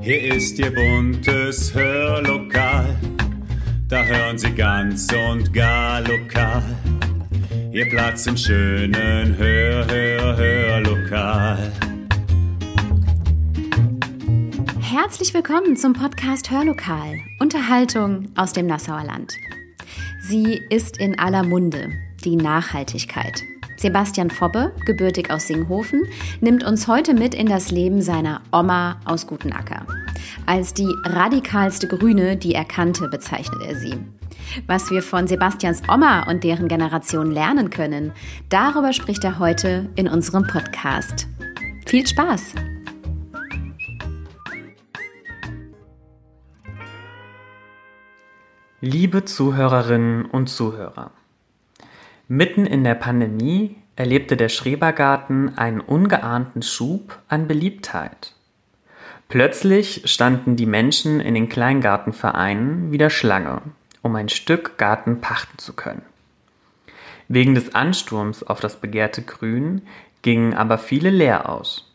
Hier ist Ihr buntes Hörlokal, da hören Sie ganz und gar lokal. Ihr Platz im schönen Hör, Hör, Hörlokal. Herzlich willkommen zum Podcast Hörlokal, Unterhaltung aus dem Nassauer Land. Sie ist in aller Munde, die Nachhaltigkeit. Sebastian Fobbe, gebürtig aus Singhofen, nimmt uns heute mit in das Leben seiner Oma aus Gutenacker. Als die radikalste Grüne, die er kannte, bezeichnet er sie. Was wir von Sebastians Oma und deren Generation lernen können, darüber spricht er heute in unserem Podcast. Viel Spaß! Liebe Zuhörerinnen und Zuhörer, Mitten in der Pandemie erlebte der Schrebergarten einen ungeahnten Schub an Beliebtheit. Plötzlich standen die Menschen in den Kleingartenvereinen wieder Schlange, um ein Stück Garten pachten zu können. Wegen des Ansturms auf das begehrte Grün gingen aber viele leer aus.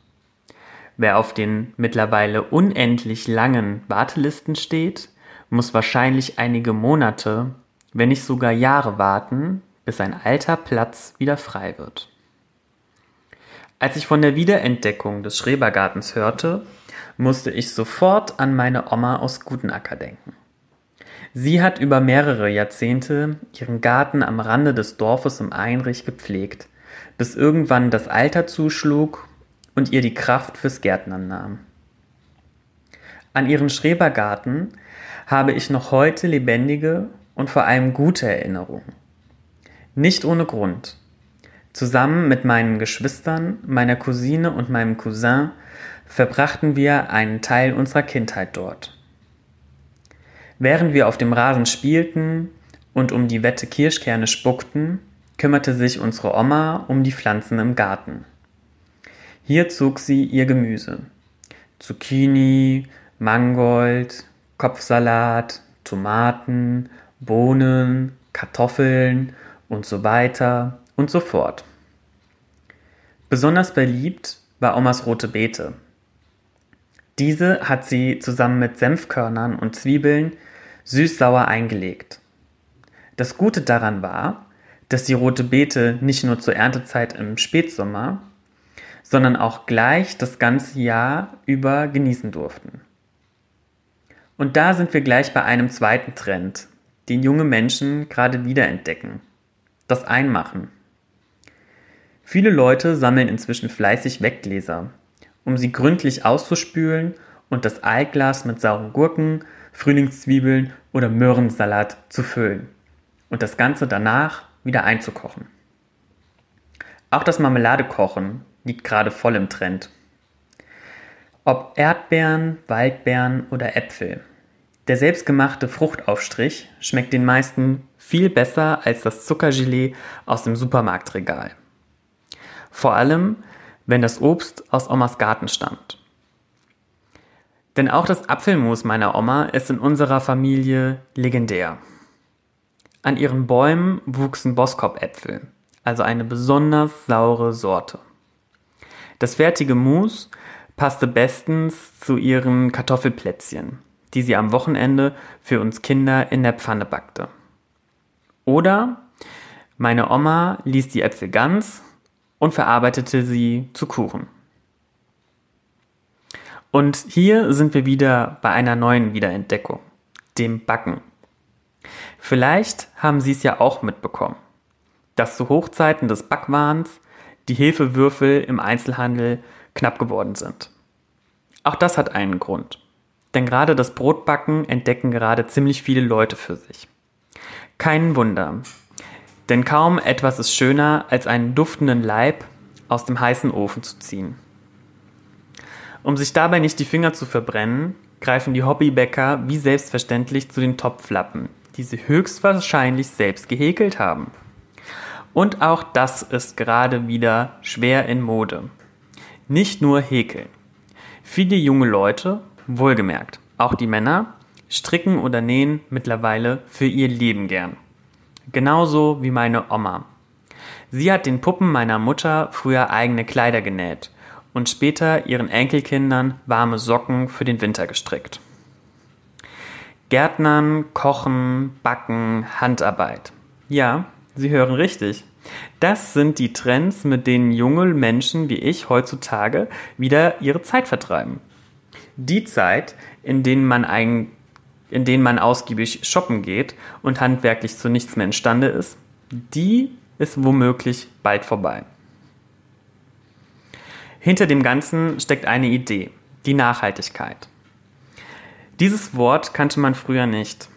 Wer auf den mittlerweile unendlich langen Wartelisten steht, muss wahrscheinlich einige Monate, wenn nicht sogar Jahre warten, bis ein alter Platz wieder frei wird. Als ich von der Wiederentdeckung des Schrebergartens hörte, musste ich sofort an meine Oma aus Gutenacker denken. Sie hat über mehrere Jahrzehnte ihren Garten am Rande des Dorfes im Einrich gepflegt, bis irgendwann das Alter zuschlug und ihr die Kraft fürs Gärtnern nahm. An ihren Schrebergarten habe ich noch heute lebendige und vor allem gute Erinnerungen. Nicht ohne Grund. Zusammen mit meinen Geschwistern, meiner Cousine und meinem Cousin verbrachten wir einen Teil unserer Kindheit dort. Während wir auf dem Rasen spielten und um die wette Kirschkerne spuckten, kümmerte sich unsere Oma um die Pflanzen im Garten. Hier zog sie ihr Gemüse. Zucchini, Mangold, Kopfsalat, Tomaten, Bohnen, Kartoffeln und so weiter und so fort. Besonders beliebt war Omas rote Beete. Diese hat sie zusammen mit Senfkörnern und Zwiebeln süß-sauer eingelegt. Das Gute daran war, dass die rote Beete nicht nur zur Erntezeit im Spätsommer, sondern auch gleich das ganze Jahr über genießen durften. Und da sind wir gleich bei einem zweiten Trend, den junge Menschen gerade wiederentdecken das Einmachen. Viele Leute sammeln inzwischen fleißig Weggläser, um sie gründlich auszuspülen und das Eiglas mit sauren Gurken, Frühlingszwiebeln oder Möhrensalat zu füllen und das Ganze danach wieder einzukochen. Auch das Marmeladekochen liegt gerade voll im Trend. Ob Erdbeeren, Waldbeeren oder Äpfel. Der selbstgemachte Fruchtaufstrich schmeckt den meisten viel besser als das Zuckergelee aus dem Supermarktregal. Vor allem, wenn das Obst aus Omas Garten stammt. Denn auch das Apfelmus meiner Oma ist in unserer Familie legendär. An ihren Bäumen wuchsen Boskop-Äpfel, also eine besonders saure Sorte. Das fertige Mus passte bestens zu ihren Kartoffelplätzchen, die sie am Wochenende für uns Kinder in der Pfanne backte. Oder meine Oma ließ die Äpfel ganz und verarbeitete sie zu Kuchen. Und hier sind wir wieder bei einer neuen Wiederentdeckung, dem Backen. Vielleicht haben Sie es ja auch mitbekommen, dass zu Hochzeiten des Backwahns die Hefewürfel im Einzelhandel knapp geworden sind. Auch das hat einen Grund. Denn gerade das Brotbacken entdecken gerade ziemlich viele Leute für sich. Kein Wunder. Denn kaum etwas ist schöner, als einen duftenden Leib aus dem heißen Ofen zu ziehen. Um sich dabei nicht die Finger zu verbrennen, greifen die Hobbybäcker wie selbstverständlich zu den Topflappen, die sie höchstwahrscheinlich selbst gehäkelt haben. Und auch das ist gerade wieder schwer in Mode. Nicht nur häkeln. Viele junge Leute Wohlgemerkt, auch die Männer stricken oder nähen mittlerweile für ihr Leben gern. Genauso wie meine Oma. Sie hat den Puppen meiner Mutter früher eigene Kleider genäht und später ihren Enkelkindern warme Socken für den Winter gestrickt. Gärtnern, Kochen, Backen, Handarbeit. Ja, Sie hören richtig. Das sind die Trends, mit denen junge Menschen wie ich heutzutage wieder ihre Zeit vertreiben. Die Zeit, in denen man ein, in denen man ausgiebig shoppen geht und handwerklich zu nichts mehr imstande ist, die ist womöglich bald vorbei. Hinter dem Ganzen steckt eine Idee, die Nachhaltigkeit. Dieses Wort kannte man früher nicht.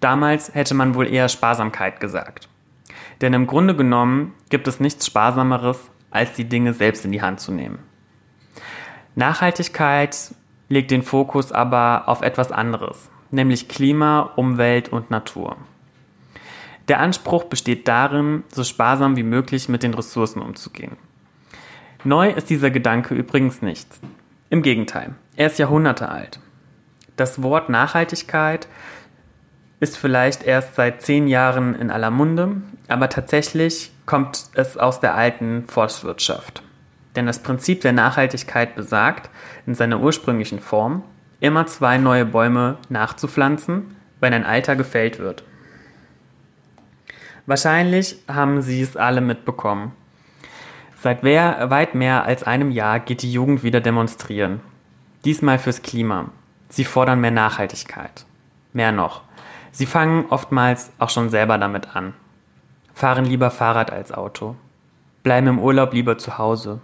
Damals hätte man wohl eher Sparsamkeit gesagt. Denn im Grunde genommen gibt es nichts Sparsameres, als die Dinge selbst in die Hand zu nehmen. Nachhaltigkeit legt den Fokus aber auf etwas anderes, nämlich Klima, Umwelt und Natur. Der Anspruch besteht darin, so sparsam wie möglich mit den Ressourcen umzugehen. Neu ist dieser Gedanke übrigens nicht. Im Gegenteil, er ist Jahrhunderte alt. Das Wort Nachhaltigkeit ist vielleicht erst seit zehn Jahren in aller Munde, aber tatsächlich kommt es aus der alten Forstwirtschaft. Denn das Prinzip der Nachhaltigkeit besagt, in seiner ursprünglichen Form, immer zwei neue Bäume nachzupflanzen, wenn ein alter gefällt wird. Wahrscheinlich haben Sie es alle mitbekommen. Seit weit mehr als einem Jahr geht die Jugend wieder demonstrieren. Diesmal fürs Klima. Sie fordern mehr Nachhaltigkeit. Mehr noch. Sie fangen oftmals auch schon selber damit an. Fahren lieber Fahrrad als Auto. Bleiben im Urlaub lieber zu Hause.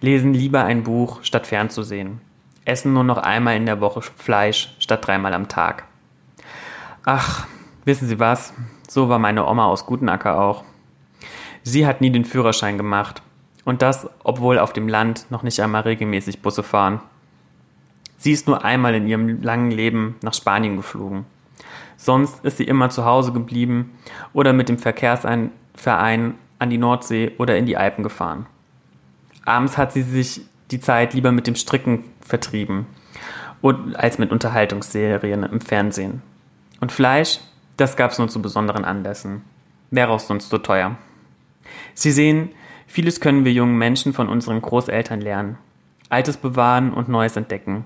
Lesen lieber ein Buch, statt fernzusehen. Essen nur noch einmal in der Woche Fleisch, statt dreimal am Tag. Ach, wissen Sie was? So war meine Oma aus Gutenacker auch. Sie hat nie den Führerschein gemacht. Und das, obwohl auf dem Land noch nicht einmal regelmäßig Busse fahren. Sie ist nur einmal in ihrem langen Leben nach Spanien geflogen. Sonst ist sie immer zu Hause geblieben oder mit dem Verkehrsverein an die Nordsee oder in die Alpen gefahren. Abends hat sie sich die Zeit lieber mit dem Stricken vertrieben als mit Unterhaltungsserien im Fernsehen. Und Fleisch, das gab es nur zu besonderen Anlässen. Wäre auch sonst so teuer. Sie sehen, vieles können wir jungen Menschen von unseren Großeltern lernen. Altes bewahren und Neues entdecken.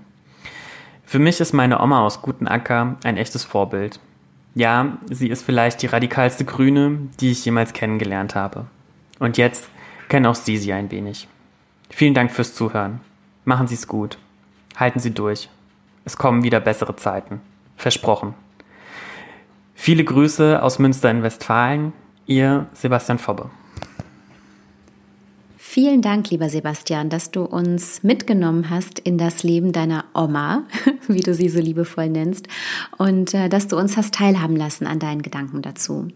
Für mich ist meine Oma aus Gutenacker ein echtes Vorbild. Ja, sie ist vielleicht die radikalste Grüne, die ich jemals kennengelernt habe. Und jetzt kennen auch Sie sie ein wenig. Vielen Dank fürs Zuhören. Machen Sie es gut. Halten Sie durch. Es kommen wieder bessere Zeiten. Versprochen. Viele Grüße aus Münster in Westfalen. Ihr Sebastian Fobbe. Vielen Dank, lieber Sebastian, dass du uns mitgenommen hast in das Leben deiner Oma, wie du sie so liebevoll nennst, und äh, dass du uns hast teilhaben lassen an deinen Gedanken dazu.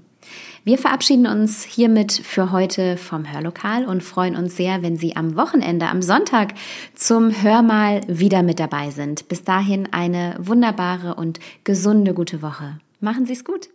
Wir verabschieden uns hiermit für heute vom Hörlokal und freuen uns sehr, wenn Sie am Wochenende, am Sonntag zum Hörmal wieder mit dabei sind. Bis dahin eine wunderbare und gesunde gute Woche. Machen Sie es gut.